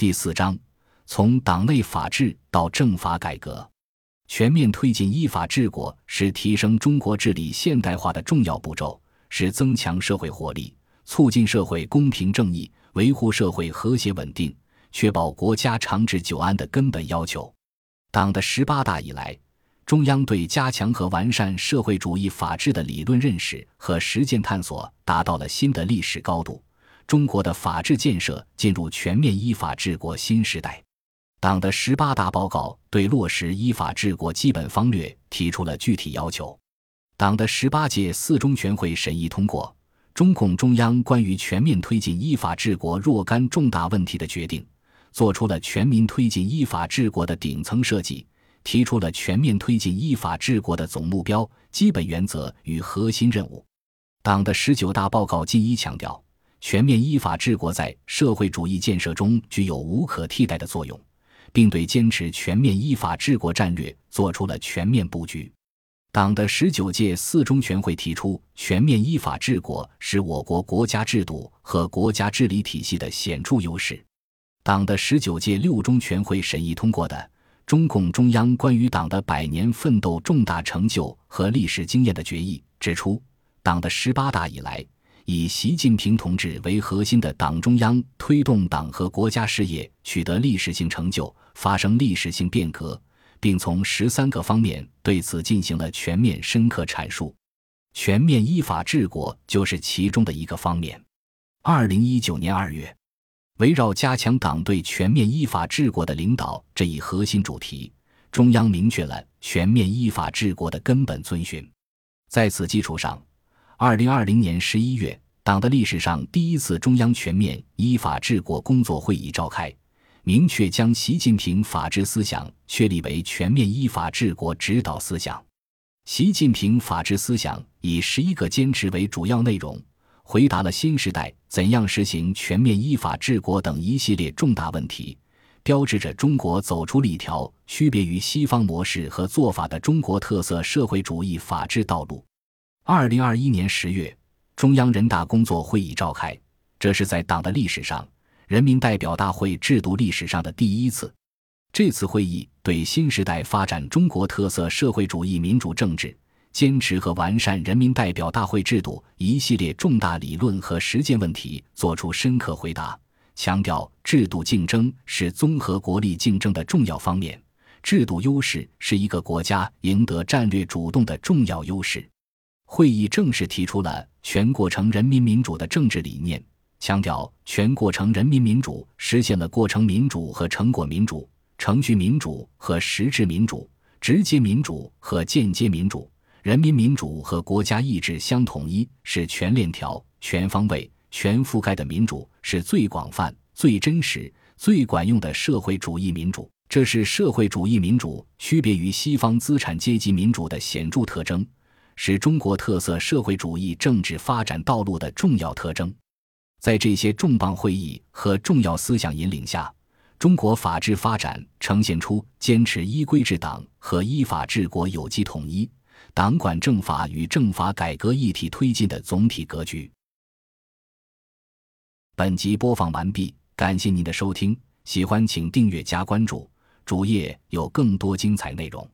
第四章，从党内法治到政法改革，全面推进依法治国是提升中国治理现代化的重要步骤，是增强社会活力、促进社会公平正义、维护社会和谐稳定、确保国家长治久安的根本要求。党的十八大以来。中央对加强和完善社会主义法治的理论认识和实践探索达到了新的历史高度，中国的法治建设进入全面依法治国新时代。党的十八大报告对落实依法治国基本方略提出了具体要求。党的十八届四中全会审议通过《中共中央关于全面推进依法治国若干重大问题的决定》，作出了全民推进依法治国的顶层设计。提出了全面推进依法治国的总目标、基本原则与核心任务。党的十九大报告进一强调，全面依法治国在社会主义建设中具有无可替代的作用，并对坚持全面依法治国战略作出了全面布局。党的十九届四中全会提出，全面依法治国是我国国家制度和国家治理体系的显著优势。党的十九届六中全会审议通过的。中共中央关于党的百年奋斗重大成就和历史经验的决议指出，党的十八大以来，以习近平同志为核心的党中央推动党和国家事业取得历史性成就，发生历史性变革，并从十三个方面对此进行了全面深刻阐述。全面依法治国就是其中的一个方面。二零一九年二月。围绕加强党对全面依法治国的领导这一核心主题，中央明确了全面依法治国的根本遵循。在此基础上，二零二零年十一月，党的历史上第一次中央全面依法治国工作会议召开，明确将习近平法治思想确立为全面依法治国指导思想。习近平法治思想以十一个坚持为主要内容。回答了新时代怎样实行全面依法治国等一系列重大问题，标志着中国走出了一条区别于西方模式和做法的中国特色社会主义法治道路。二零二一年十月，中央人大工作会议召开，这是在党的历史上、人民代表大会制度历史上的第一次。这次会议对新时代发展中国特色社会主义民主政治。坚持和完善人民代表大会制度一系列重大理论和实践问题作出深刻回答，强调制度竞争是综合国力竞争的重要方面，制度优势是一个国家赢得战略主动的重要优势。会议正式提出了全过程人民民主的政治理念，强调全过程人民民主实现了过程民主和成果民主、程序民主和实质民主、直接民主和间接民主。人民民主和国家意志相统一，是全链条、全方位、全覆盖的民主，是最广泛、最真实、最管用的社会主义民主。这是社会主义民主区别于西方资产阶级民主的显著特征，是中国特色社会主义政治发展道路的重要特征。在这些重磅会议和重要思想引领下，中国法治发展呈现出坚持依规治党和依法治国有机统一。党管政法与政法改革一体推进的总体格局。本集播放完毕，感谢您的收听，喜欢请订阅加关注，主页有更多精彩内容。